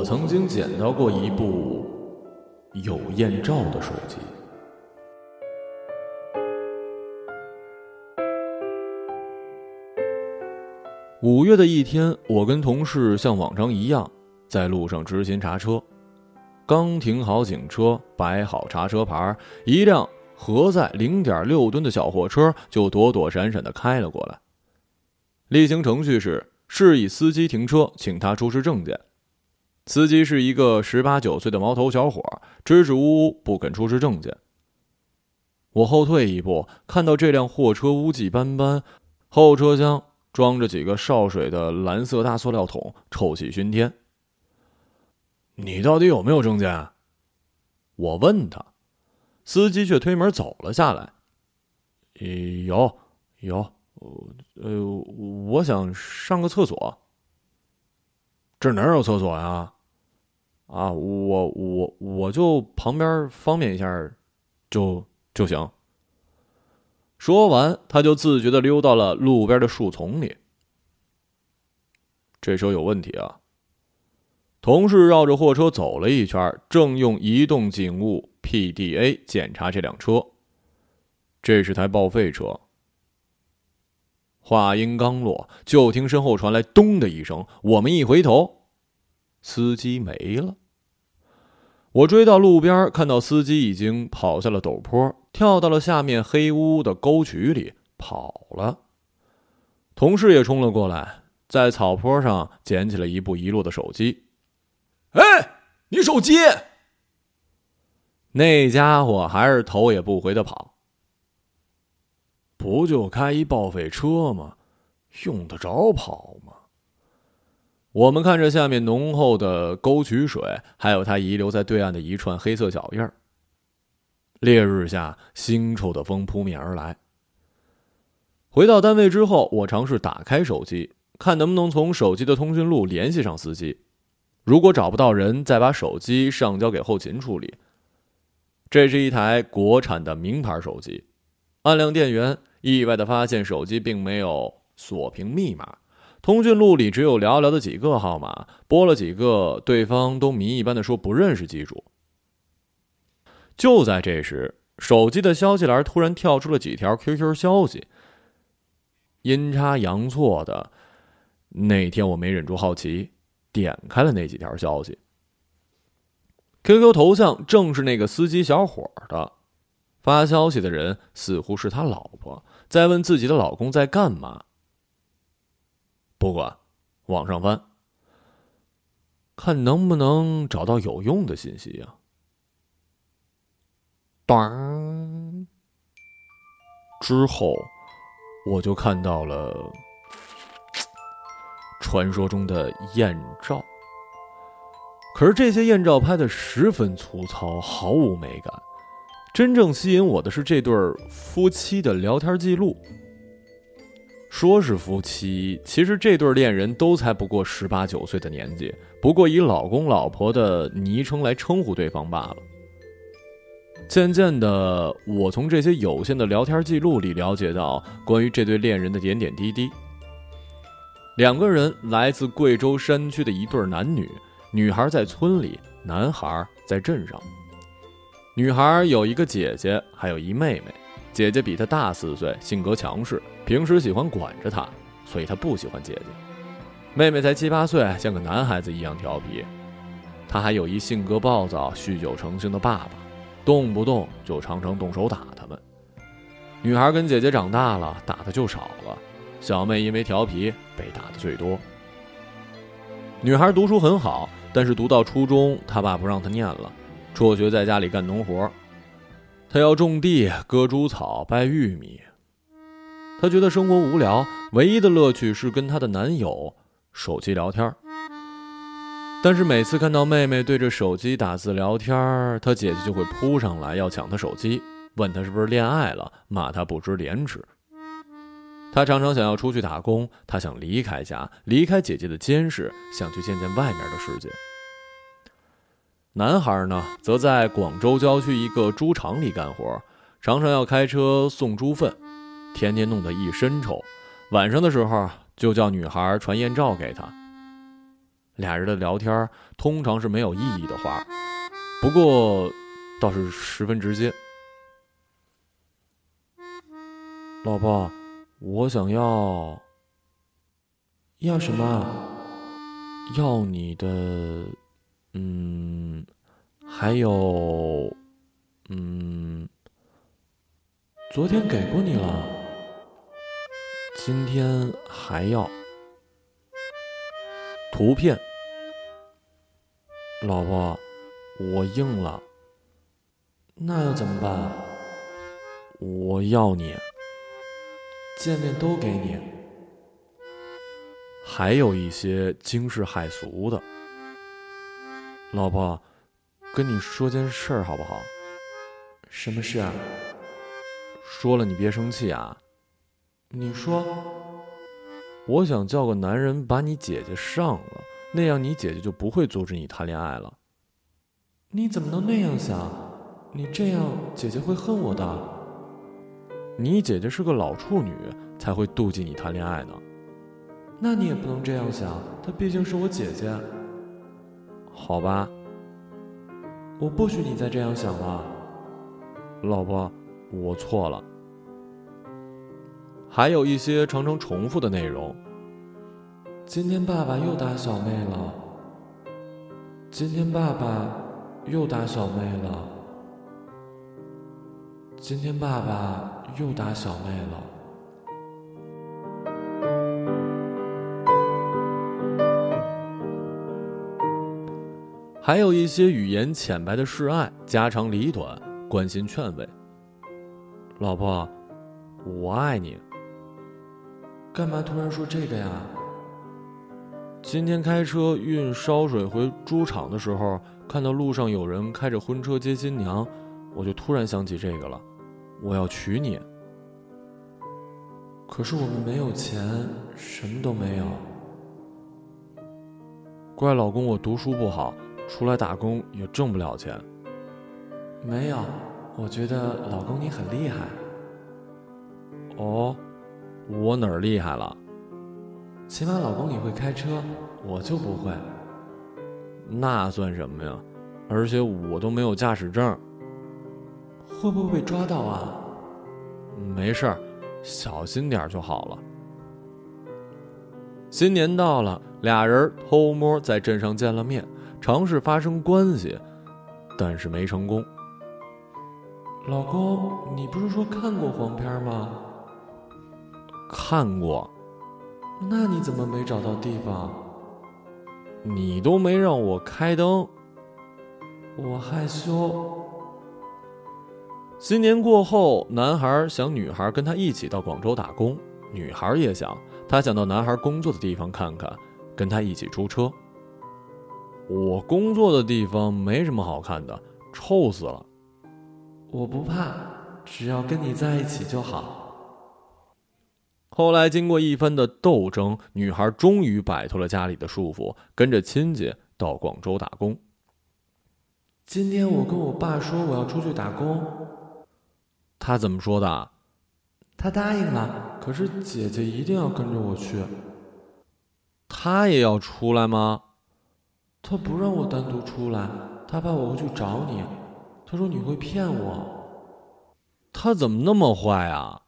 我曾经捡到过一部有艳照的手机。五月的一天，我跟同事像往常一样，在路上执勤查车。刚停好警车，摆好查车牌，一辆荷载零点六吨的小货车就躲躲闪闪的开了过来。例行程序是示意司机停车，请他出示证件。司机是一个十八九岁的毛头小伙，支支吾吾不肯出示证件。我后退一步，看到这辆货车污迹斑斑，后车厢。装着几个烧水的蓝色大塑料桶，臭气熏天。你到底有没有证件？我问他，司机却推门走了下来。有，有，呃，我想上个厕所。这哪有厕所呀？啊，啊我我我就旁边方便一下，就就行。说完，他就自觉的溜到了路边的树丛里。这车有问题啊！同事绕着货车走了一圈，正用移动警务 PDA 检查这辆车。这是台报废车。话音刚落，就听身后传来“咚”的一声，我们一回头，司机没了。我追到路边，看到司机已经跑下了陡坡，跳到了下面黑乌的沟渠里跑了。同事也冲了过来，在草坡上捡起了一部遗落的手机。哎，你手机！那家伙还是头也不回的跑。不就开一报废车吗？用得着跑吗？我们看着下面浓厚的沟渠水，还有它遗留在对岸的一串黑色脚印儿。烈日下，腥臭的风扑面而来。回到单位之后，我尝试打开手机，看能不能从手机的通讯录联系上司机。如果找不到人，再把手机上交给后勤处理。这是一台国产的名牌手机，按亮电源，意外的发现手机并没有锁屏密码。通讯录里只有寥寥的几个号码，拨了几个，对方都谜一般的说不认识机主。就在这时，手机的消息栏突然跳出了几条 QQ 消息，阴差阳错的，那天我没忍住好奇，点开了那几条消息。QQ 头像正是那个司机小伙的，发消息的人似乎是他老婆，在问自己的老公在干嘛。不管，往上翻，看能不能找到有用的信息呀。当之后，我就看到了传说中的艳照。可是这些艳照拍的十分粗糙，毫无美感。真正吸引我的是这对夫妻的聊天记录。说是夫妻，其实这对恋人都才不过十八九岁的年纪，不过以老公老婆的昵称来称呼对方罢了。渐渐的，我从这些有限的聊天记录里了解到关于这对恋人的点点滴滴。两个人来自贵州山区的一对男女，女孩在村里，男孩在镇上。女孩有一个姐姐，还有一妹妹。姐姐比她大四岁，性格强势，平时喜欢管着她，所以她不喜欢姐姐。妹妹才七八岁，像个男孩子一样调皮。她还有一性格暴躁、酗酒成性的爸爸，动不动就常常动手打他们。女孩跟姐姐长大了，打的就少了。小妹因为调皮被打的最多。女孩读书很好，但是读到初中，她爸不让她念了，辍学在家里干农活。他要种地、割猪草、掰玉米。他觉得生活无聊，唯一的乐趣是跟他的男友手机聊天。但是每次看到妹妹对着手机打字聊天，他姐姐就会扑上来要抢他手机，问他是不是恋爱了，骂他不知廉耻。他常常想要出去打工，他想离开家，离开姐姐的监视，想去见见外面的世界。男孩呢，则在广州郊区一个猪场里干活，常常要开车送猪粪，天天弄得一身臭。晚上的时候，就叫女孩传艳照给他。俩人的聊天通常是没有意义的话，不过倒是十分直接。老婆，我想要要什么？要你的，嗯，还有，嗯，昨天给过你了，今天还要图片。老婆，我应了，那要怎么办？我要你，见面都给你。还有一些惊世骇俗的，老婆，跟你说件事儿好不好？什么事啊？说了你别生气啊。你说，我想叫个男人把你姐姐上了。那样，你姐姐就不会阻止你谈恋爱了。你怎么能那样想？你这样，姐姐会恨我的。你姐姐是个老处女，才会妒忌你谈恋爱呢。那你也不能这样想，她毕竟是我姐姐。好吧，我不许你再这样想了，老婆，我错了。还有一些常常重复的内容。今天爸爸又打小妹了。今天爸爸又打小妹了。今天爸爸又打小妹了。还有一些语言浅白的示爱，家长里短，关心劝慰。老婆，我爱你。干嘛突然说这个呀？今天开车运烧水回猪场的时候，看到路上有人开着婚车接新娘，我就突然想起这个了。我要娶你，可是我们没有钱，什么都没有。怪老公，我读书不好，出来打工也挣不了钱。没有，我觉得老公你很厉害。哦，我哪儿厉害了？起码老公你会开车，我就不会。那算什么呀？而且我都没有驾驶证。会不会被抓到啊？没事儿，小心点就好了。新年到了，俩人偷摸在镇上见了面，尝试发生关系，但是没成功。老公，你不是说看过黄片吗？看过。那你怎么没找到地方？你都没让我开灯，我害羞。新年过后，男孩想女孩跟他一起到广州打工，女孩也想，她想到男孩工作的地方看看，跟他一起出车。我工作的地方没什么好看的，臭死了。我不怕，只要跟你在一起就好。后来经过一番的斗争，女孩终于摆脱了家里的束缚，跟着亲戚到广州打工。今天我跟我爸说我要出去打工，他怎么说的？他答应了，可是姐姐一定要跟着我去。他也要出来吗？他不让我单独出来，他怕我会去找你。他说你会骗我。他怎么那么坏啊？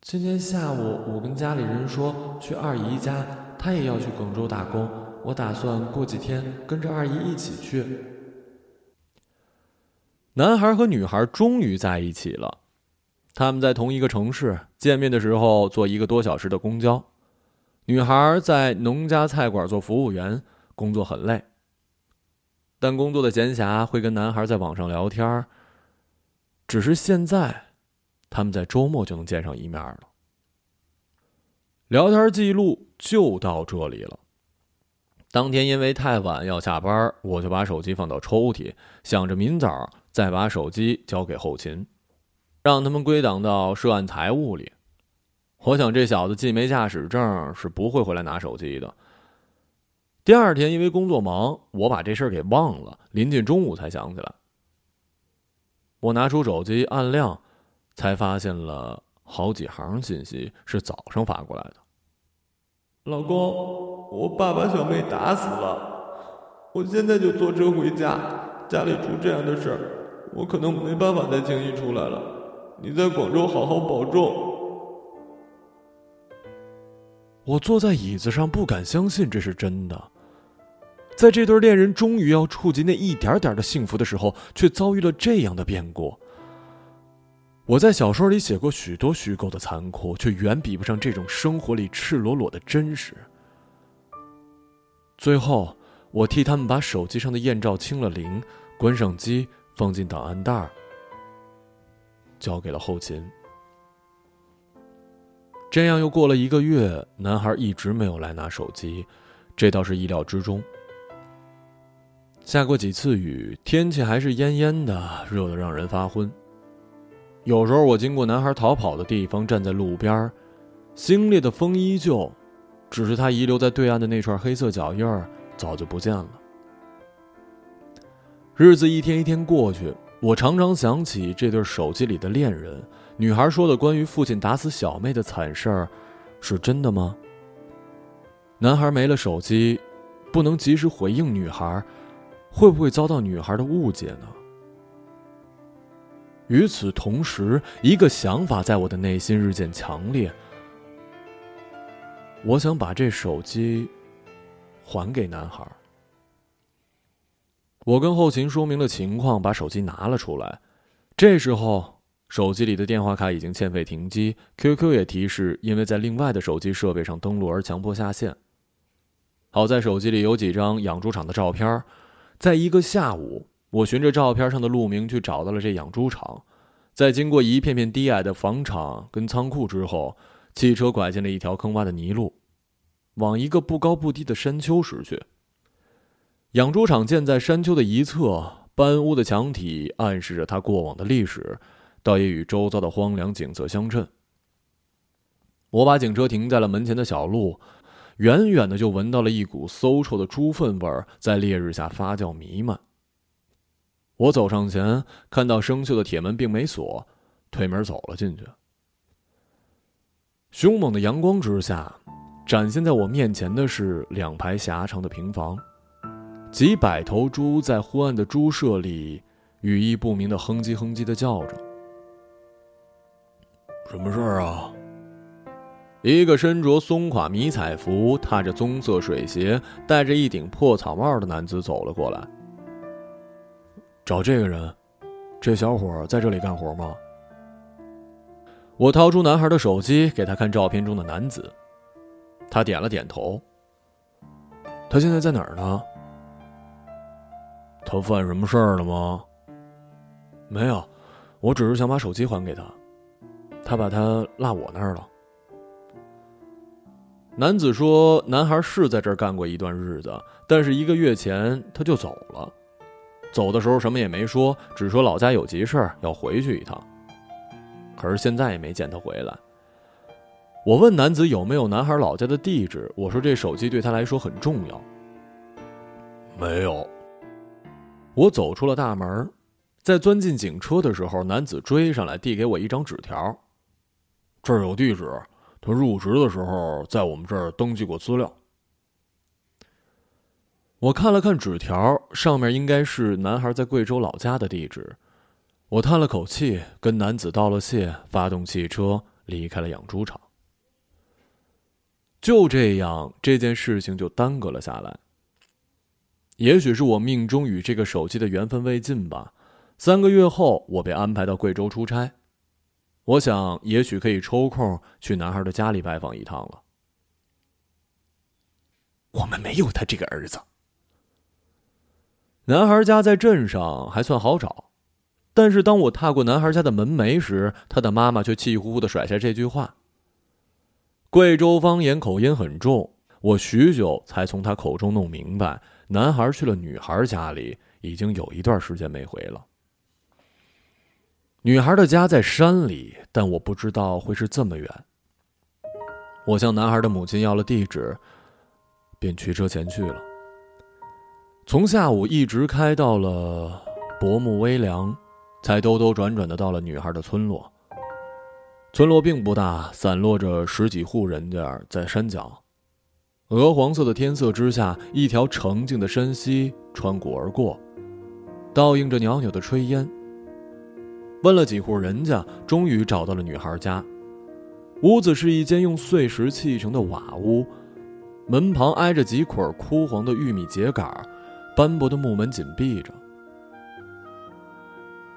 今天下午，我跟家里人说去二姨家，她也要去广州打工。我打算过几天跟着二姨一起去。男孩和女孩终于在一起了，他们在同一个城市见面的时候，坐一个多小时的公交。女孩在农家菜馆做服务员，工作很累，但工作的闲暇会跟男孩在网上聊天。只是现在。他们在周末就能见上一面了。聊天记录就到这里了。当天因为太晚要下班，我就把手机放到抽屉，想着明早再把手机交给后勤，让他们归档到涉案财物里。我想这小子既没驾驶证，是不会回来拿手机的。第二天因为工作忙，我把这事儿给忘了，临近中午才想起来。我拿出手机按亮。才发现了好几行信息是早上发过来的。老公，我爸把小妹打死了，我现在就坐车回家。家里出这样的事儿，我可能没办法再轻易出来了。你在广州好好保重。我坐在椅子上，不敢相信这是真的。在这对恋人终于要触及那一点点的幸福的时候，却遭遇了这样的变故。我在小说里写过许多虚构的残酷，却远比不上这种生活里赤裸裸的真实。最后，我替他们把手机上的艳照清了零，关上机，放进档案袋，交给了后勤。这样又过了一个月，男孩一直没有来拿手机，这倒是意料之中。下过几次雨，天气还是炎炎的，热得让人发昏。有时候我经过男孩逃跑的地方，站在路边，新裂的风依旧，只是他遗留在对岸的那串黑色脚印儿早就不见了。日子一天一天过去，我常常想起这对手机里的恋人。女孩说的关于父亲打死小妹的惨事儿，是真的吗？男孩没了手机，不能及时回应女孩，会不会遭到女孩的误解呢？与此同时，一个想法在我的内心日渐强烈。我想把这手机还给男孩。我跟后勤说明了情况，把手机拿了出来。这时候。手机里的电话卡已经欠费停机，QQ 也提示因为在另外的手机设备上登录而强迫下线。好在手机里有几张养猪场的照片，在一个下午，我循着照片上的路名去找到了这养猪场。在经过一片片低矮的房场跟仓库之后，汽车拐进了一条坑洼的泥路，往一个不高不低的山丘驶去。养猪场建在山丘的一侧，搬屋的墙体暗示着它过往的历史。倒也与周遭的荒凉景色相称。我把警车停在了门前的小路，远远的就闻到了一股馊臭的猪粪味儿在烈日下发酵弥漫。我走上前，看到生锈的铁门并没锁，推门走了进去。凶猛的阳光之下，展现在我面前的是两排狭长的平房，几百头猪在昏暗的猪舍里，语意不明的哼唧哼唧的叫着。什么事儿啊？一个身着松垮迷彩服、踏着棕色水鞋、戴着一顶破草帽的男子走了过来。找这个人，这小伙在这里干活吗？我掏出男孩的手机，给他看照片中的男子。他点了点头。他现在在哪儿呢？他犯什么事儿了吗？没有，我只是想把手机还给他。他把他落我那儿了。男子说：“男孩是在这儿干过一段日子，但是一个月前他就走了。走的时候什么也没说，只说老家有急事要回去一趟。可是现在也没见他回来。”我问男子有没有男孩老家的地址，我说这手机对他来说很重要。没有。我走出了大门，在钻进警车的时候，男子追上来，递给我一张纸条。这儿有地址，他入职的时候在我们这儿登记过资料。我看了看纸条，上面应该是男孩在贵州老家的地址。我叹了口气，跟男子道了谢，发动汽车离开了养猪场。就这样，这件事情就耽搁了下来。也许是我命中与这个手机的缘分未尽吧。三个月后，我被安排到贵州出差。我想，也许可以抽空去男孩的家里拜访一趟了。我们没有他这个儿子。男孩家在镇上，还算好找。但是当我踏过男孩家的门楣时，他的妈妈却气呼呼的甩下这句话。贵州方言口音很重，我许久才从他口中弄明白，男孩去了女孩家里，已经有一段时间没回了。女孩的家在山里，但我不知道会是这么远。我向男孩的母亲要了地址，便驱车前去了。从下午一直开到了薄暮微凉，才兜兜转转的到了女孩的村落。村落并不大，散落着十几户人家在山脚。鹅黄色的天色之下，一条澄净的山溪穿谷而过，倒映着袅袅的炊烟。问了几户人家，终于找到了女孩家。屋子是一间用碎石砌成的瓦屋，门旁挨着几捆枯黄的玉米秸秆，斑驳的木门紧闭着。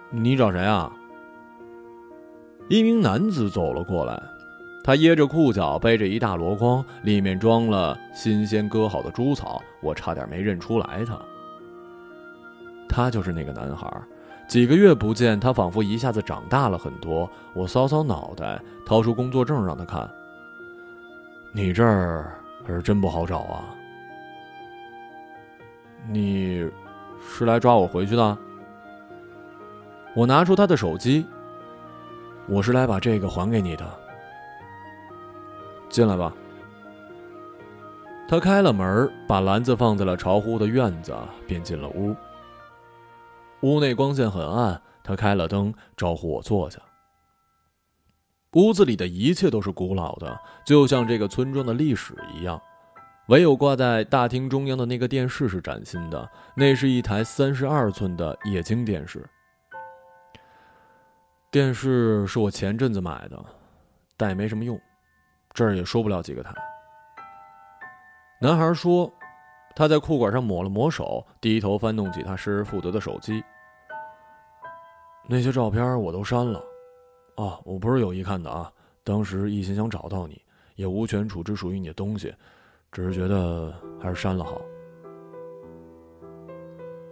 你找谁啊？一名男子走了过来。他掖着裤脚，背着一大箩筐，里面装了新鲜割好的猪草。我差点没认出来他。他就是那个男孩。几个月不见，他仿佛一下子长大了很多。我搔搔脑袋，掏出工作证让他看。你这儿可是真不好找啊！你是来抓我回去的？我拿出他的手机。我是来把这个还给你的。进来吧。他开了门，把篮子放在了潮湖的院子，便进了屋。屋内光线很暗，他开了灯，招呼我坐下。屋子里的一切都是古老的，就像这个村庄的历史一样。唯有挂在大厅中央的那个电视是崭新的，那是一台三十二寸的液晶电视。电视是我前阵子买的，但也没什么用。这儿也说不了几个台。男孩说：“他在裤管上抹了抹手，低头翻动起他失而复得的手机。那些照片我都删了。啊，我不是有意看的啊。当时一心想找到你，也无权处置属于你的东西，只是觉得还是删了好。”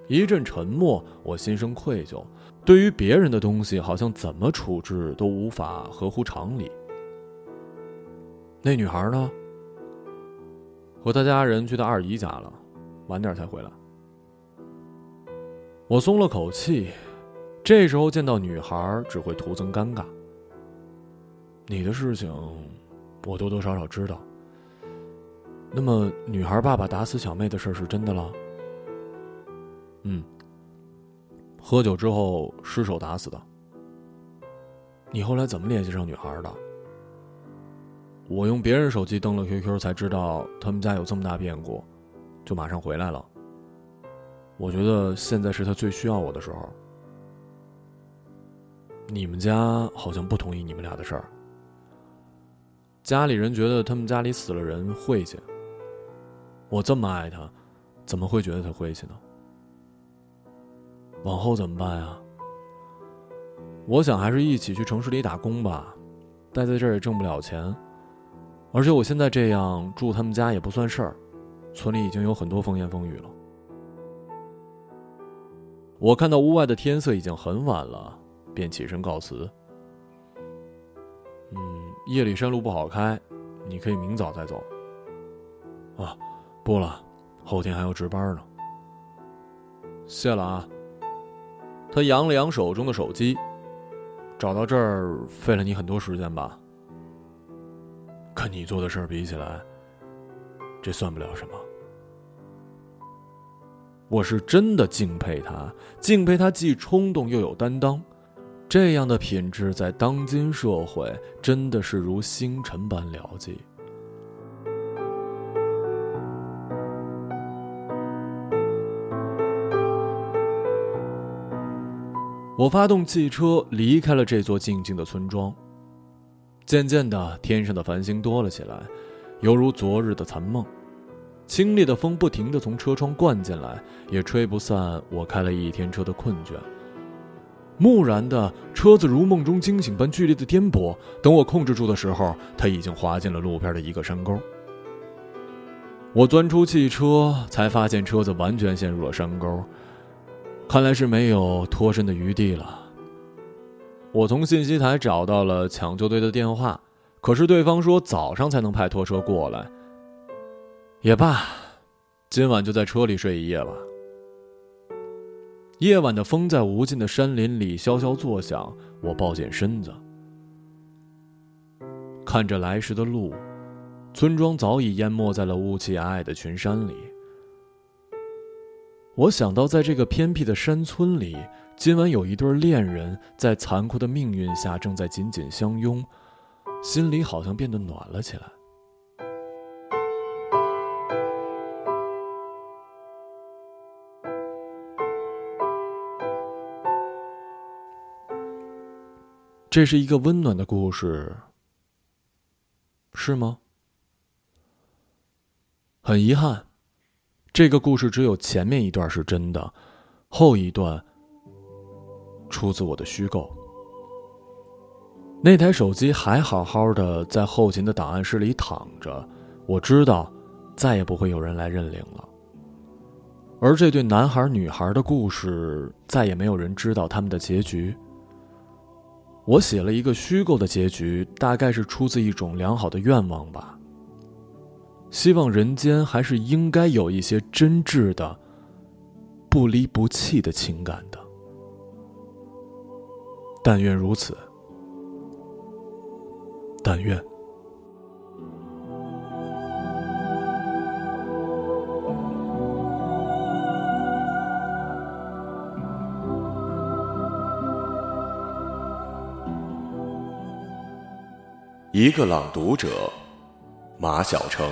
一阵沉默，我心生愧疚。对于别人的东西，好像怎么处置都无法合乎常理。那女孩呢？和他家人去他二姨家了，晚点才回来。我松了口气，这时候见到女孩只会徒增尴尬。你的事情，我多多少少知道。那么，女孩爸爸打死小妹的事是真的了？嗯。喝酒之后失手打死的。你后来怎么联系上女孩的？我用别人手机登了 QQ，才知道他们家有这么大变故，就马上回来了。我觉得现在是他最需要我的时候。你们家好像不同意你们俩的事儿。家里人觉得他们家里死了人晦气。我这么爱他，怎么会觉得他晦气呢？往后怎么办呀？我想还是一起去城市里打工吧，待在这儿也挣不了钱。而且我现在这样住他们家也不算事儿，村里已经有很多风言风语了。我看到屋外的天色已经很晚了，便起身告辞。嗯，夜里山路不好开，你可以明早再走。啊，不了，后天还要值班呢。谢了啊。他扬了扬手中的手机，找到这儿费了你很多时间吧？跟你做的事儿比起来，这算不了什么。我是真的敬佩他，敬佩他既冲动又有担当，这样的品质在当今社会真的是如星辰般了不我发动汽车离开了这座静静的村庄。渐渐的，天上的繁星多了起来，犹如昨日的残梦。清冽的风不停的从车窗灌进来，也吹不散我开了一天车的困倦。木然的车子如梦中惊醒般剧烈的颠簸，等我控制住的时候，它已经滑进了路边的一个山沟。我钻出汽车，才发现车子完全陷入了山沟，看来是没有脱身的余地了。我从信息台找到了抢救队的电话，可是对方说早上才能派拖车过来。也罢，今晚就在车里睡一夜吧。夜晚的风在无尽的山林里萧萧作响，我抱紧身子，看着来时的路，村庄早已淹没在了雾气皑皑的群山里。我想到在这个偏僻的山村里今晚有一对恋人在残酷的命运下正在紧紧相拥心里好像变得暖了起来。这是一个温暖的故事是吗？很遗憾。这个故事只有前面一段是真的，后一段出自我的虚构。那台手机还好好的在后勤的档案室里躺着，我知道，再也不会有人来认领了。而这对男孩女孩的故事，再也没有人知道他们的结局。我写了一个虚构的结局，大概是出自一种良好的愿望吧。希望人间还是应该有一些真挚的、不离不弃的情感的。但愿如此。但愿。一个朗读者，马晓成。